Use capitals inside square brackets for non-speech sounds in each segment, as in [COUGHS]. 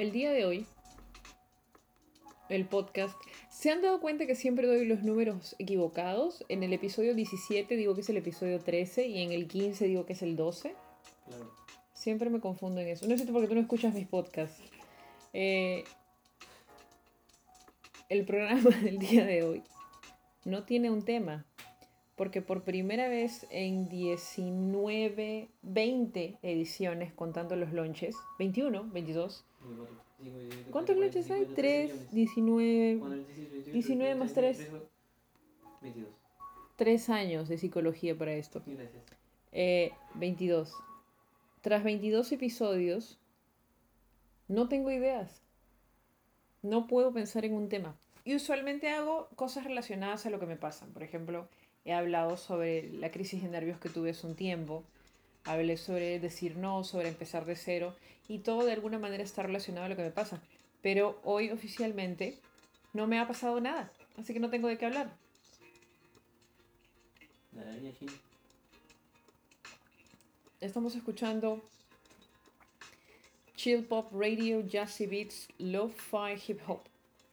el día de hoy, el podcast, ¿se han dado cuenta que siempre doy los números equivocados? En el episodio 17 digo que es el episodio 13 y en el 15 digo que es el 12. Claro. Siempre me confundo en eso. No sé si porque tú no escuchas mis podcasts. Eh, el programa [LAUGHS] del día de hoy no tiene un tema. Porque por primera vez en 19, 20 ediciones, contando los launches, 21, 22. ¿Cuántos launches hay? 3, 19, 19 más 3. 22. 3 años de psicología para esto. Gracias. Eh, 22. Tras 22 episodios, no tengo ideas. No puedo pensar en un tema. Y usualmente hago cosas relacionadas a lo que me pasan. Por ejemplo, he hablado sobre la crisis de nervios que tuve hace un tiempo. Hablé sobre decir no, sobre empezar de cero. Y todo de alguna manera está relacionado a lo que me pasa. Pero hoy oficialmente no me ha pasado nada. Así que no tengo de qué hablar. Estamos escuchando Chill Pop Radio, Jazzy Beats, Lo-Fi Hip Hop.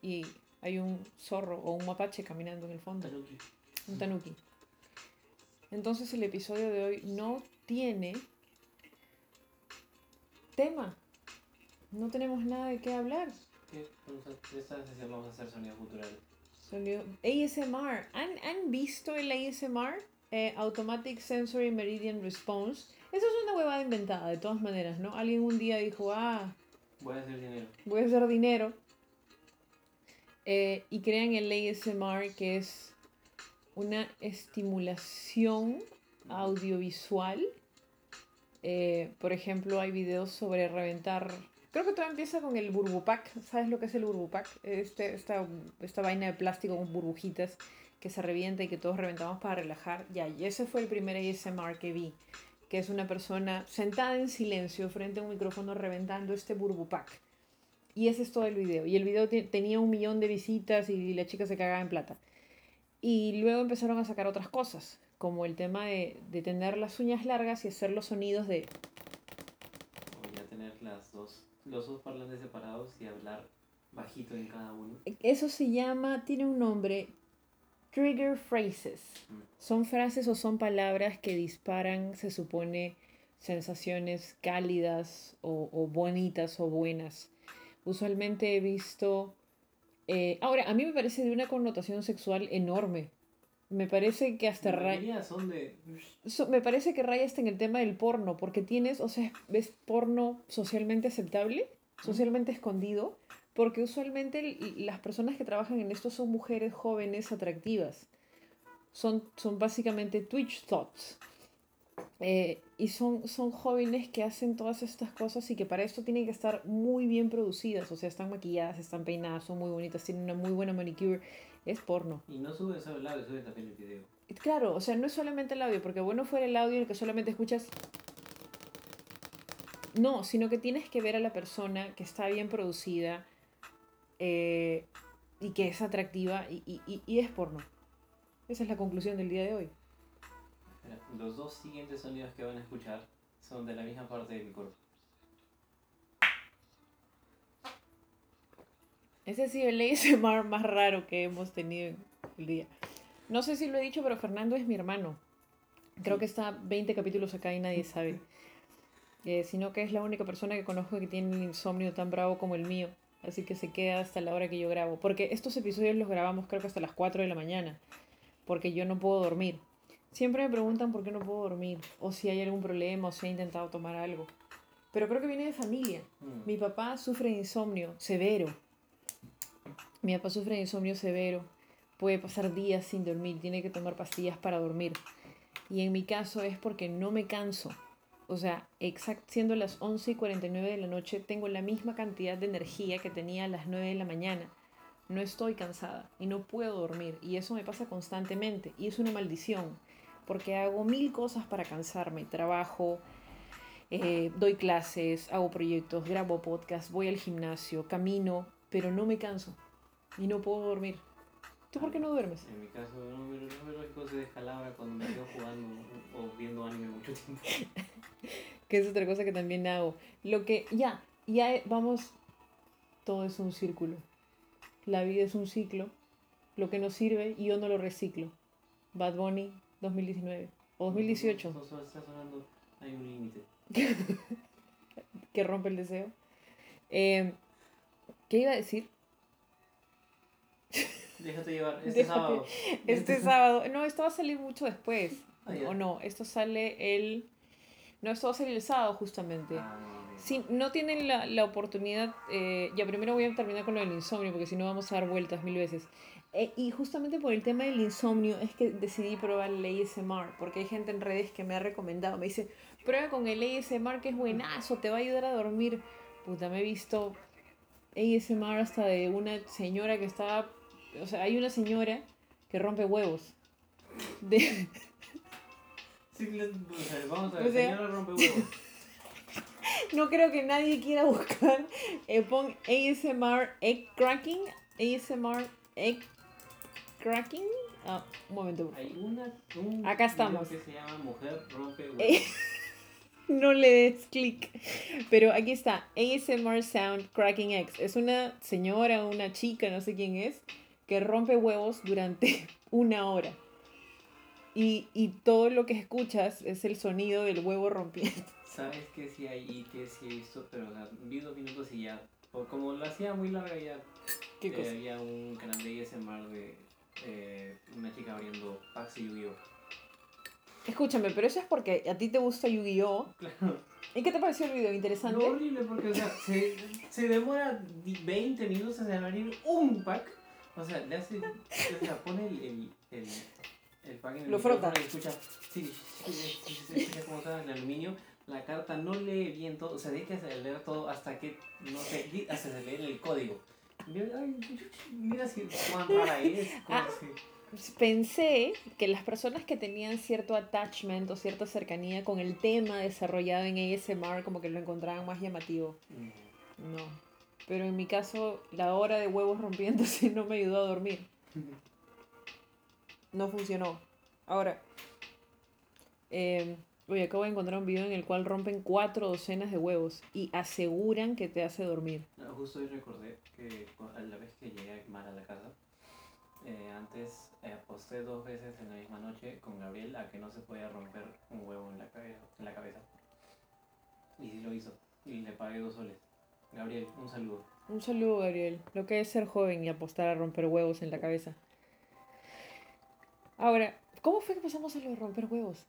Y hay un zorro o un mapache caminando en el fondo. Tanuki. Un tanuki. Entonces el episodio de hoy no tiene tema. No tenemos nada de qué hablar. A- Esta sesión vamos a hacer sonidos culturales. Sonido- ASMR. ¿Han, han visto el ASMR? Eh, Automatic Sensory Meridian Response. Eso es una huevada inventada, de todas maneras, ¿no? Alguien un día dijo, ah, Voy a hacer dinero. voy a hacer dinero. Eh, y crean el ASMR, que es una estimulación audiovisual. Eh, por ejemplo, hay videos sobre reventar. Creo que todo empieza con el burbupack. ¿Sabes lo que es el burbupack? Este, esta, esta vaina de plástico con burbujitas que se revienta y que todos reventamos para relajar. Ya, y ese fue el primer ASMR que vi. Que es una persona sentada en silencio frente a un micrófono reventando este burbupack. Y ese es todo el video. Y el video te- tenía un millón de visitas y la chica se cagaba en plata. Y luego empezaron a sacar otras cosas, como el tema de, de tener las uñas largas y hacer los sonidos de... Voy a tener las dos, los dos parlantes separados y hablar bajito en cada uno. Eso se llama, tiene un nombre, trigger phrases. Mm. Son frases o son palabras que disparan, se supone, sensaciones cálidas o, o bonitas o buenas. Usualmente he visto... eh, ahora, a mí me parece de una connotación sexual enorme. Me parece que hasta raya... son de. So- me parece que raya hasta en el tema del porno, porque tienes, o sea, ves porno socialmente aceptable, socialmente escondido, porque usualmente las personas que trabajan en esto son mujeres jóvenes atractivas. Son, son básicamente Twitch thoughts. Eh, y son, son jóvenes que hacen todas estas cosas y que para esto tienen que estar muy bien producidas. O sea, están maquilladas, están peinadas, son muy bonitas, tienen una muy buena manicure. Es porno. Y no suben solo el audio, suben también el video. Claro, o sea, no es solamente el audio, porque bueno fuera el audio en el que solamente escuchas. No, sino que tienes que ver a la persona que está bien producida eh, y que es atractiva y, y- y- y es porno. Esa es la conclusión del día de hoy. Los dos siguientes sonidos que van a escuchar son de la misma parte de mi cuerpo. Ese ha sido el ASMR más raro que hemos tenido en el día. No sé si lo he dicho, pero Fernando es mi hermano. Creo que está 20 capítulos acá y nadie sabe. [LAUGHS] Eh, sino que es la única persona que conozco que tiene un insomnio tan bravo como el mío. Así que se queda hasta la hora que yo grabo. Porque estos episodios los grabamos creo que hasta las 4 de la mañana. Porque yo no puedo dormir. Siempre me preguntan por qué no puedo dormir. O si hay algún problema o si he intentado tomar algo. Pero creo que viene de familia. Mm. Mi papá sufre de insomnio severo. Mi papá sufre de insomnio severo. Puede pasar días sin dormir. Tiene que tomar pastillas para dormir. Y en mi caso es porque no me canso. O sea, exact, siendo las 11 y 49 de la noche, tengo la misma cantidad de energía que tenía a las 9 de la mañana. No estoy cansada y no puedo dormir. Y eso me pasa constantemente. Y es una maldición. Porque hago mil cosas para cansarme. Trabajo, eh, doy clases, hago proyectos, grabo podcast, voy al gimnasio, camino, pero no me canso. Y no puedo dormir. ¿Tú por qué no duermes? En mi caso, no, pero no me lógico se descalabra cuando me quedo jugando o viendo anime mucho tiempo. [LAUGHS] que es otra cosa que también hago. Lo que, ya, ya vamos, todo es un círculo. La vida es un ciclo. Lo que nos sirve, yo no lo reciclo. Bad Bunny 2019 o 2018, No, no, está sonando, hay un límite. [LAUGHS] que rompe el deseo. Eh, ¿Qué iba a decir? Déjate llevar, este Déjate. sábado. Este sábado. No, esto va a salir mucho después. Ah. ¿O no? Esto sale el. No, esto va a salir el sábado, justamente. Ah, no. Si no tienen la, la oportunidad, eh, ya primero voy a terminar con lo del insomnio, porque si no vamos a dar vueltas mil veces. Eh, y justamente por el tema del insomnio es que decidí probar el ASMR, porque hay gente en redes que me ha recomendado, me dice, prueba con el ASMR que es buenazo, te va a ayudar a dormir. Puta, me he visto ASMR hasta de una señora que estaba, o sea, hay una señora que rompe huevos. De, [LAUGHS] Sí, o vamos a O ver, sea- señora rompe [LAUGHS] huevos. No creo que nadie quiera buscar. Eh, pon ASMR egg cracking. ASMR egg cracking. Ah, un momento. por favor. Hay una, un Acá estamos. que se llama Mujer rompe [LAUGHS] huevos. No le des clic. Pero aquí está. ASMR sound cracking eggs. Es una señora, una chica, no sé quién es, que rompe huevos durante [LAUGHS] una hora. Y, y todo lo que escuchas es el sonido del huevo rompiendo. [LAUGHS] ¿Sabes que sí hay y que sí he visto? Pero o sea, vi dos minutos y ya. por- como lo hacía muy larga ya. ¿Qué eh, cosa? había un canal de ASMR de eh, una chica abriendo packs y Yu-Gi-Oh! Escúchame, pero eso es porque a ti te gusta Yu-Gi-Oh! Claro. ¿Y qué te pareció el video? ¿Interesante? Lo horrible porque, o sea, se, se demora di- 20 minutos en abrir un pack. O sea, le hace. O sea, pone el, el, el, el pack en el Lo frota. y escucha. Sí, sí, sí, sí, sí, escucha cómo está en aluminio. La carta no lee bien todo. O sea, deja de leer todo hasta que. No sé, hasta se lee el código. Yo, ay, mira si cuán rara es. [LAUGHS] Ah. si- Pensé que las personas que tenían cierto attachment o cierta cercanía con el tema desarrollado en ASMR como que lo encontraban más llamativo. Mm. No. Pero en mi caso, la hora de huevos rompiéndose no me ayudó a dormir. [LAUGHS] No funcionó. Ahora, eh, oye, acabo de encontrar un video en el cual rompen cuatro docenas de huevos y aseguran que te hace dormir. No, Justo hoy recordé que a la vez que llegué a a la casa, eh, antes eh, aposté dos veces en la misma noche con Gabriel a que no se podía romper un huevo en la, cabeza, en la cabeza. Y sí lo hizo. Y le pagué dos soles. Gabriel, un saludo. Un saludo, Gabriel. Lo que es ser joven y apostar a romper huevos en la cabeza. Ahora, ¿cómo fue que pasamos a lo de romper huevos?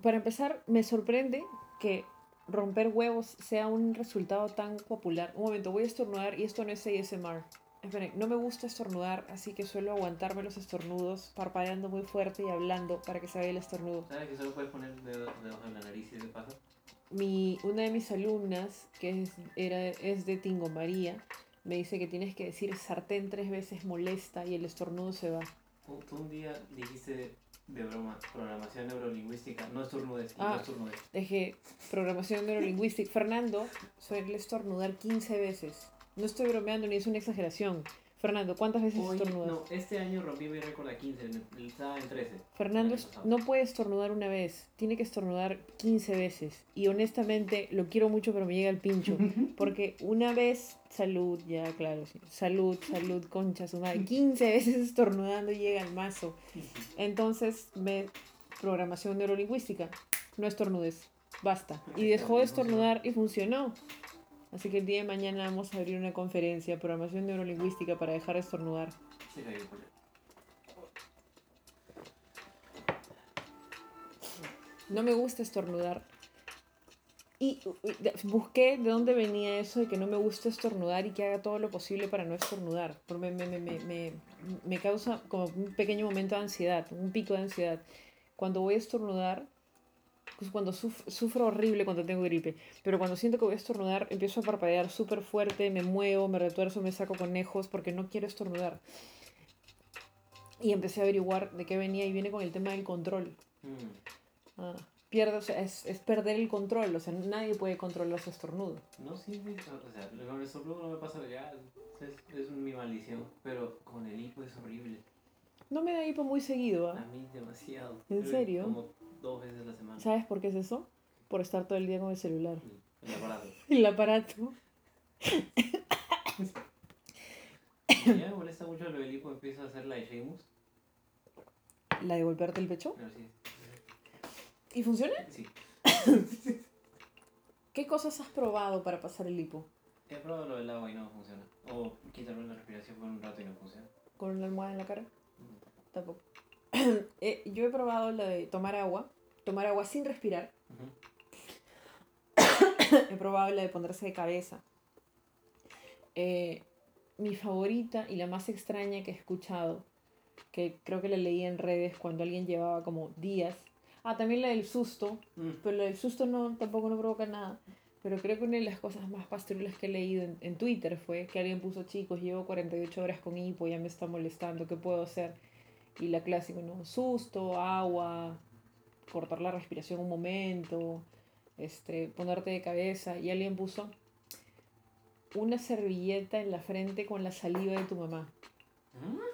Para empezar, me sorprende que romper huevos sea un resultado tan popular. Un momento, voy a estornudar y esto no es ASMR. Esperen, no me gusta estornudar, así que suelo aguantarme los estornudos, parpadeando muy fuerte y hablando para que se vaya el estornudo. ¿Sabes que solo puedes poner dedos dedos en la nariz y de paso? mi, una de mis alumnas, que es, era, es de Tingo María, me dice que tienes que decir sartén tres veces molesta y el estornudo se va. Tú, tú un día dijiste de broma, programación neurolingüística, no estornudes, Ah. no estornudes. Dejé programación neurolingüística. Fernando suele estornudar 15 veces. No estoy bromeando ni es una exageración. Fernando, ¿cuántas veces Hoy, estornudas? no, este año rompí mi récord a 15, me- estaba en 13. Fernando el no puede estornudar una vez, tiene que estornudar 15 veces. Y honestamente lo quiero mucho, pero me llega el pincho. [LAUGHS] Porque una vez, salud, ya claro, sí. Salud, salud, concha, su madre. 15 veces estornudando y llega al mazo. Entonces, me. Programación neurolingüística. No estornudes. Basta. Y dejó de estornudar y funcionó. Así que el día de mañana vamos a abrir una conferencia, programación neurolingüística para dejar de estornudar. Sí. No me gusta estornudar. Y busqué de dónde venía eso de que no me gusta estornudar y que haga todo lo posible para no estornudar. Porque me, me, me, me, me causa como un pequeño momento de ansiedad, un pico de ansiedad. Cuando voy a estornudar, cuando suf- sufro horrible cuando tengo gripe, pero cuando siento que voy a estornudar, empiezo a parpadear súper fuerte, me muevo, me retuerzo, me saco conejos porque no quiero estornudar. Y empecé a averiguar de qué venía y viene con el tema del control. Mm. Ah, pierde, o sea, es, es perder el control, o sea, nadie puede controlar su estornudo. No, sí, sí, o sea, con el estornudo no me pasa ya, es, es mi maldición, pero con el hipo es horrible. No me da hipo muy seguido, A ¿ah? mí demasiado. ¿En serio? Como dos veces a la semana. ¿Sabes por qué es eso? Por estar todo el día con el celular. El aparato. El aparato. [LAUGHS] Ya me molesta mucho lo del hipo, empiezo a hacer la de Sheamus. ¿La de golpearte el pecho? Pero sí. ¿Y funciona? Sí. [LAUGHS] ¿Qué cosas has probado para pasar el hipo? He probado lo del agua y no funciona. O quitarme la respiración por un rato y no funciona. ¿Con una almohada en la cara? Tampoco. Eh, yo he probado la de tomar agua. Tomar agua sin respirar. Ujú. [COUGHS] he probado la de ponerse de cabeza. Eh, mi favorita y la más extraña que he escuchado, que creo que la leí en redes cuando alguien llevaba como días. Ah, también la del susto, Mm. pero la del susto no, tampoco no provoca nada. Pero creo que una de las cosas más pastrulas que he leído en, en Twitter fue que alguien puso, chicos, llevo 48 horas con hipo, ya me está molestando, ¿qué puedo hacer? Y la clásica, ¿no? Susto, agua, cortar la respiración un momento, este, ponerte de cabeza. Y alguien puso una servilleta en la frente con la saliva de tu mamá. ¿Mm?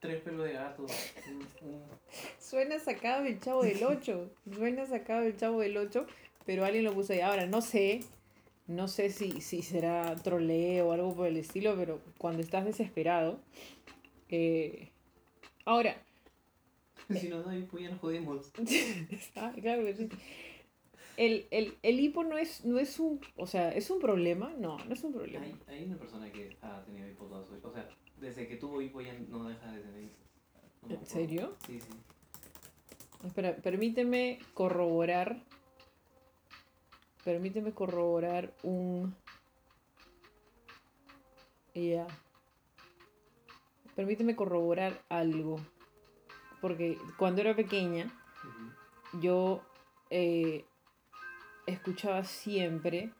Tres pelos de gato. [LAUGHS] Suena sacado del chavo del 8. Suena sacado del chavo del 8. Pero alguien lo puso ahí. Ahora, no sé. No sé si, si será troleo o algo por el estilo. Pero cuando estás desesperado. Eh, Ahora. [LAUGHS] Si nos da hipo ya nos jodimos. ah, claro. El, el, el hipo no es, no es un. O sea, ¿es un problema? No, no es un problema. Hay, hay una persona que ha tenido hipo toda su vida. O sea, desde que tuvo hipo ya no deja de tener hipo. No ¿En serio? Sí, sí. Espera, permíteme corroborar. Permíteme corroborar un. Ya. Permíteme corroborar algo. Porque cuando era pequeña, yo eh, escuchaba siempre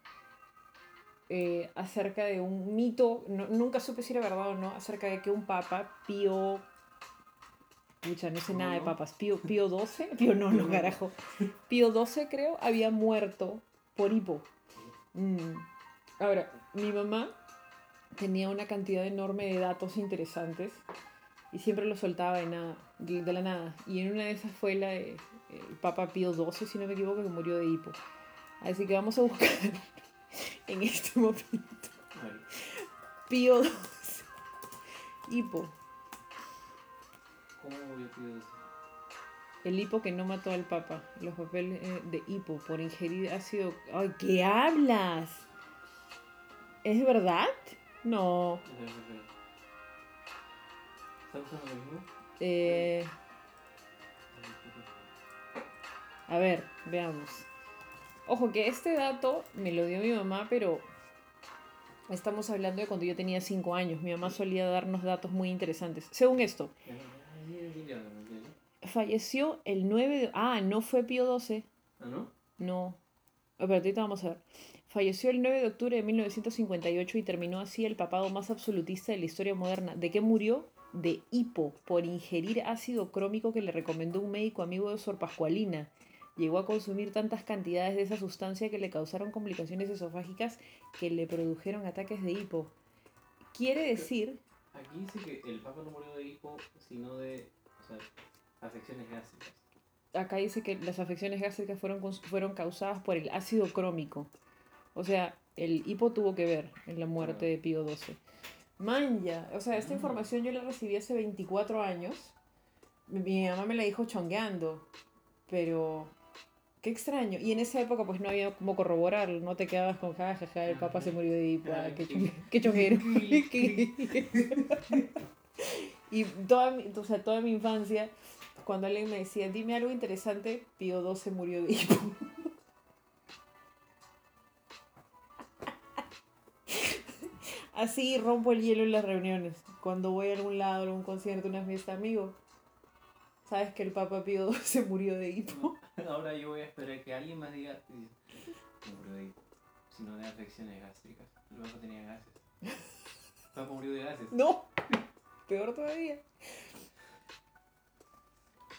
eh, acerca de un mito, no- nunca supe si era verdad o no, acerca de que un papa, Pío. Pucha, no sé nada de papas. Pío, Pío 12, [LAUGHS] Pío no, no, carajo. Pío 12 creo, había muerto por hipo. Mm. Ahora, mi mamá tenía una cantidad enorme de datos interesantes y siempre los soltaba de, nada, de de la nada. Y en una de esas fue la de el Papa Pío XII, si no me equivoco, que murió de hipo. Así que vamos a buscar [LAUGHS] en este momento Pío XII. Hipo. ¿cómo murió Pío XII? El hipo que no mató al Papa. Los papeles eh, de hipo por ingerir ácido. ¡Ay, qué hablas! ¿Es verdad? No. Eh, a ver, veamos. Ojo que este dato me lo dio mi mamá, pero estamos hablando de cuando yo tenía 5 años. Mi mamá solía darnos datos muy interesantes. Según esto, falleció el 9 de... Ah, no fue Pío XII. ¿Ah, no? No. Ahorita vamos a ver. Falleció el 9 de octubre de 1958 y terminó así el papado más absolutista de la historia moderna. ¿De qué murió? De hipo, por ingerir ácido crómico que le recomendó un médico amigo de Sor Pascualina. Llegó a consumir tantas cantidades de esa sustancia que le causaron complicaciones esofágicas que le produjeron ataques de hipo. Quiere decir, Aquí dice que el Papa no murió de hipo, sino de o sea, afecciones gástricas. Acá dice que las afecciones gástricas fueron, fueron causadas por el ácido crómico. O sea, el hipo tuvo que ver en la muerte de Pío XII. Manja, o sea, esta Ah. información yo la recibí hace 24 años. Mi, mamá me la dijo chongueando, pero qué extraño. Y en esa época pues no había como corroborarlo, no te quedabas con jajaja, el papa se murió de hipo, ah, qué, chon- qué chonguero. [LAUGHS] [LAUGHS] y toda mi, o sea, toda mi infancia, cuando alguien me decía, dime algo interesante, Pío XII murió de hipo. [LAUGHS] Así rompo el hielo en las reuniones. Cuando voy a algún lado, a algún concierto, una fiesta, amigo. ¿Sabes que el Papa Pío se murió de hipo? [LAUGHS] Ahora yo voy a esperar que alguien más diga, no murió de hipo, sino de afecciones gástricas. El Papa tenía gases. El Papa murió de gases. No, peor todavía.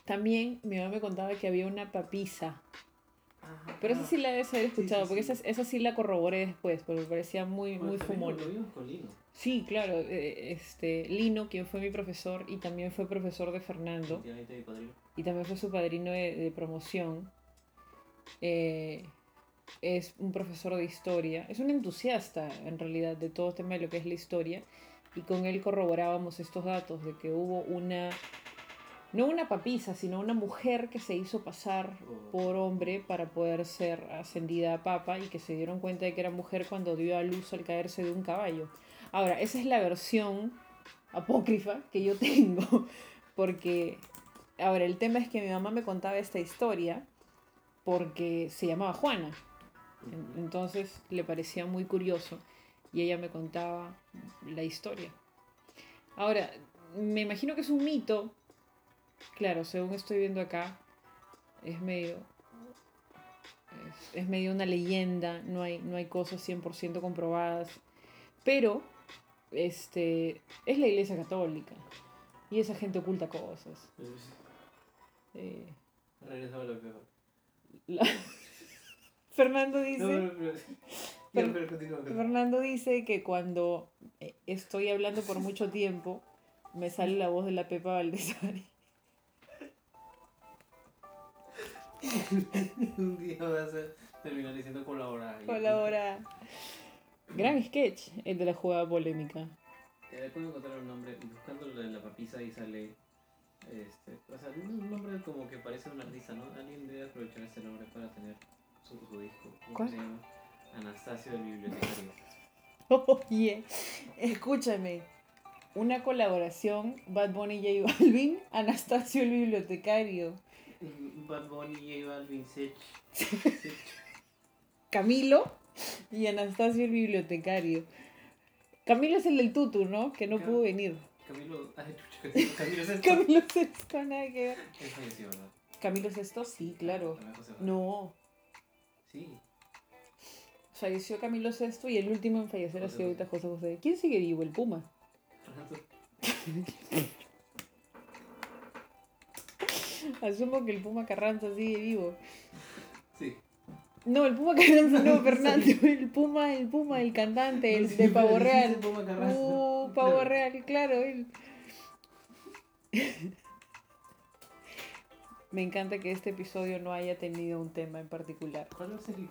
También mi mamá me contaba que había una papisa. Ajá. Pero esa sí la debes haber Sí, sí, escuchado, porque sí. Esa, esa sí la corroboré después, porque me parecía muy, muy fumón. Lo vimos con Lino. Sí, claro. eh, Este, Lino, quien fue mi profesor y también fue profesor de Fernando, Efectivamente, mi padrino. y también fue su padrino de, de promoción, eh, es un profesor de historia, es un entusiasta en realidad de todo el tema de lo que es la historia, y con él corroborábamos estos datos de que hubo una, no una papisa, sino una mujer que se hizo pasar por hombre para poder ser ascendida a papa y que se dieron cuenta de que era mujer cuando dio a luz al caerse de un caballo. Ahora, esa es la versión apócrifa que yo [LAUGHS] tengo, porque, ahora, el tema es que mi mamá me contaba esta historia porque se llamaba Juana. En- Entonces le parecía muy curioso y ella me contaba la historia. Ahora, me imagino que es un mito. Claro, según estoy viendo acá, es medio. Es, es medio una leyenda, no hay, no hay cosas 100% comprobadas. Pero, este. Es la iglesia católica. Y esa gente oculta cosas. Eh, Regresaba a lo peor. la- [LAUGHS] Fernando dice. No, pero, pero, Pero- ya, pero continúa, continúa. Fernando dice que cuando eh, estoy hablando por mucho tiempo, me sale la voz de la Pepa Valdesari. Un día vas a terminar diciendo colaborar. Colabora. Gran sketch, el de la jugada polémica. Eh, puedo encontrar un nombre, buscando lo de la papisa y sale. Este, o sea, un nombre como que parece un artista, ¿no? Alguien debe aprovechar ese nombre para tener su, su disco. ¿Cómo ¿Cuál? se llama? Anastasio el bibliotecario. [LAUGHS] Oye, escúchame. Una colaboración, Bad Bunny y J Balvin, Anastasio el bibliotecario, [LAUGHS] Bad Bunny, J Balvin, Sech. Camilo y Anastasio el bibliotecario. Camilo es el del tutu, ¿no? Que no Cam- pudo venir. Camilo. [LAUGHS] Ay, chucha, Camilo Sesto. [LAUGHS] Camilo Sesto, nada que ver. Él falleció, ¿verdad? Camilo Sesto, sí, claro. José Juan. No, Sí. falleció Camilo Sesto y el último en fallecer ha sido ahorita José José. ¿Quién sigue vivo? El Puma. [LAUGHS] Asumo que el Puma Carranza sigue vivo. Sí. No, el Puma Carranza no, [LAUGHS] Fernando. El Puma, el Puma, el cantante, el de Pavo Real. Puma Carranza. Uh, Pavo Real, claro, él. [LAUGHS] Me encanta que este episodio no haya tenido un tema en particular. ¿Cuál va a ser el?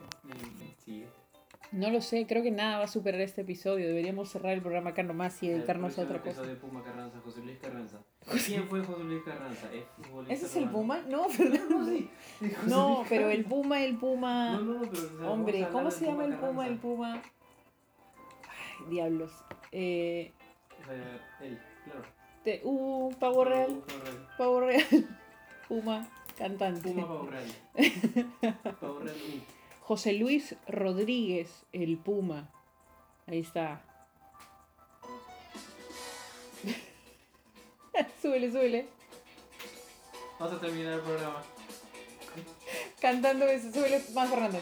No lo sé, creo que nada va a superar este episodio. Deberíamos cerrar el programa acá nomás y El dedicarnos a otra cosa. de Puma Carranza, José Luis Carranza. ¿Quién fue José Luis Carranza? ¿Es futbolista ¿Ese es el? Puma? No, [LAUGHS] No, Fernando. no, sí. No, pero el. Puma, el Puma. No, pero. Hombre, ¿cómo se llama el Puma? El. Puma. Ay, diablos. Eh, sea, él, claro. te- uh, Pavo Real. Pavo Real. Pavo [LAUGHS] Real. Puma, cantante. Puma Pavo Real. Pavo Real. uh. José Luis Rodríguez, el Puma. Ahí está. [LAUGHS] súbele, súbele. Vamos a terminar el programa. Cantando eso, súbele más Fernando.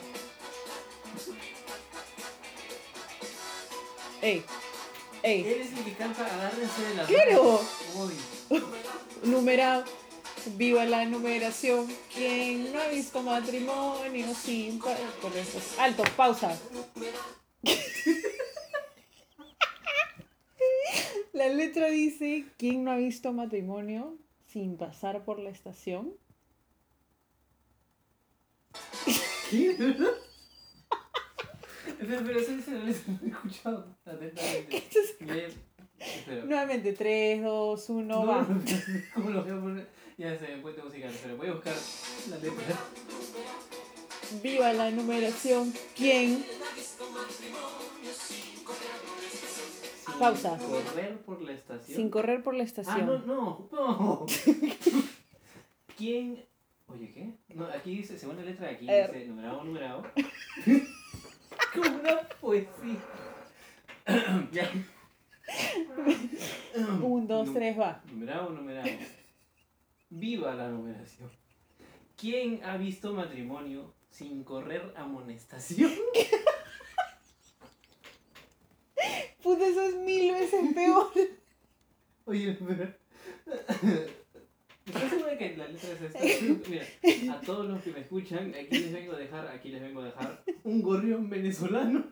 Ey, ey, Eres el que canta agárrense de las ¡Claro! numerado. Viva la numeración. ¿Quién no ha visto matrimonio sin por eso. Alto, pausa. La letra dice, ¿quién no ha visto matrimonio sin pasar por la estación? ¿Qué? Pero, pero ese no lo he escuchado atentamente. Espera. Nuevamente, 3, 2, 1, No, va. no, no, [LAUGHS] ¿Cómo lo voy a poner? Ya sé, puente musical, pero voy a buscar la letra. Viva la numeración. ¿Quién? Pausa. Sin Correr por la estación. Sin correr por la Ah, estación. no, no, no. [LAUGHS] ¿Quién? Oye, ¿qué? No, aquí dice, según la letra de aquí, dice numerado, numerado. [LAUGHS] Como una poesía. [COUGHS] ya. 1, 2, Nu- 3, va. Numerado, numerado. Viva la numeración. ¿Quién ha visto matrimonio sin correr amonestación? [LAUGHS] Eso es mil veces peor. [LAUGHS] Oye, pero... ¿Estás segura que la letra es esta? Mira, a todos los que me escuchan, aquí les vengo a dejar, aquí les vengo a dejar un gorrión venezolano.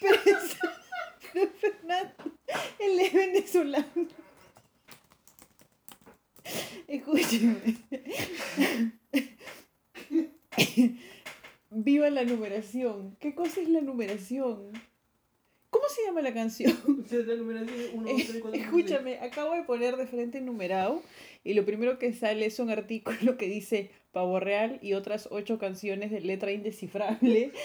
Pero Fernando, él es venezolano. Escúcheme. Viva la numeración. ¿Qué cosa es la numeración? ¿Cómo se llama la canción? [LAUGHS] Escúchame, acabo de poner de frente numerado y lo primero que sale es un artículo que dice Pavo Real y otras ocho canciones de letra indescifrable. [LAUGHS]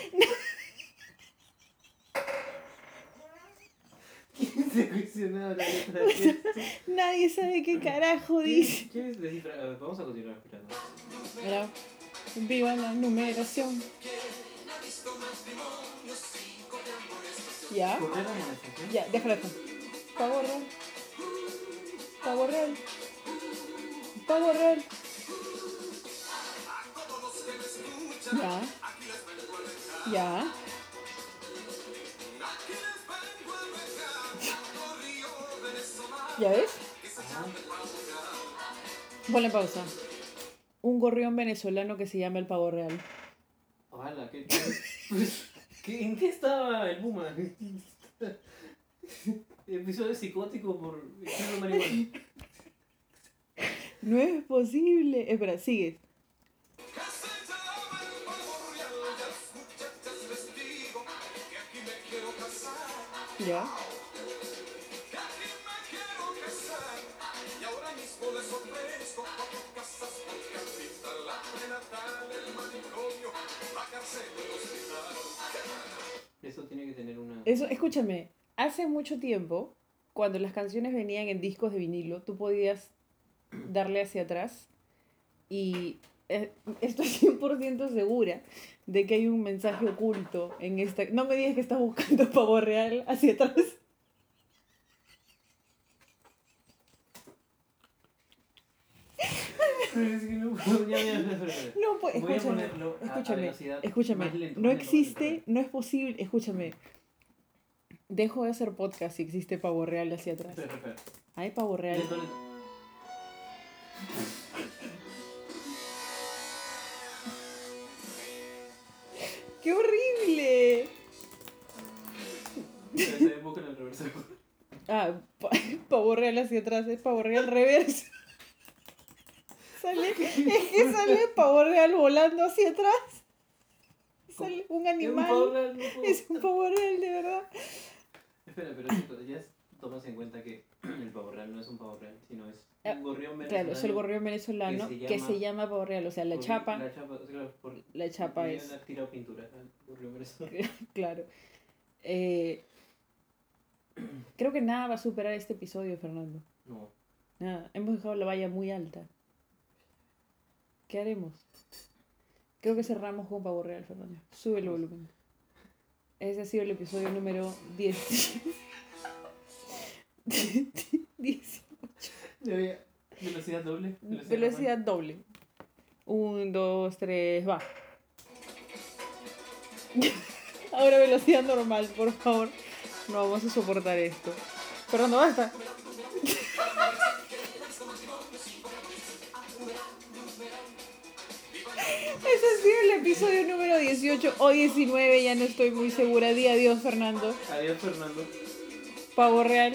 ¿Quién se ha cuestionado la letra de esto? [LAUGHS] Nadie sabe qué carajo dice. ¿Quién es descifra? A ver, Vamos a continuar escuchando. Viva la numeración. ¿Ya? ¿Correr la numeración? Ya, déjalo acá. Pavo real. Pavo real. Pavo real. Ya. Ya. [LAUGHS] ¿Ya ves? Ponle pausa. Un gorrión venezolano que se llama el pavo real. Ojalá, ¿qué, [LAUGHS] qué, ¿qué- ¿en qué estaba el Puma? [LAUGHS] Episodio psicótico por ejemplo marihuana. No es posible. Espera, sigue. Ya. Eso tiene que tener una. Eso, escúchame, hace mucho tiempo, cuando las canciones venían en discos de vinilo, tú podías [CLEARS THROAT] darle hacia atrás y eh, estoy [LAUGHS] 100% segura de que hay un mensaje oculto en esta... No me digas que estás buscando [LAUGHS] pavo real hacia atrás. Pero es que [LAUGHS] no pues, a escúchame, a- escúchame, lento, no existe, no es posible, escúchame. Dejo de hacer podcast si existe pavo real hacia atrás. Espera, espera, Hay pavo real. Lento, lento. [LAUGHS] ¡Qué horrible! En el reverso. Ah, pa- [LAUGHS] pavo real hacia atrás, es pavo real reverso. Sale, [LAUGHS] es que sale pavo real volando hacia atrás. Sale un Es un pavo animal. real, no puedo. Es un pavo real, de verdad. Espera, pero ya tomas en cuenta que [CLEARS THROAT] el pavo real no es un pavo real, sino es Ah, un gorrión venezolano. Claro, es el gorrión venezolano que se que se llama- llama pavo real. O sea, la chapa, La chapa, claro, por, la chapa es, le han tirado pintura al gorrión venezolano. [LAUGHS] claro. Eh, creo que nada va a superar este episodio, Fernando. No. Nada, hemos dejado la valla muy alta. ¿Qué haremos? Creo que cerramos con Pavo Real, Fernando. Sube el volumen. Ese ha sido el episodio número 10. 10. [LAUGHS] [LAUGHS] Ya había velocidad doble. Velocidad doble. Un, dos, tres, va. [LAUGHS] Ahora velocidad normal, por favor. No vamos a soportar esto. Fernando, basta. Ese ha sido el episodio número 18 o 19, ya no estoy muy segura. Di adiós, Fernando. Adiós, Fernando. Pavo real.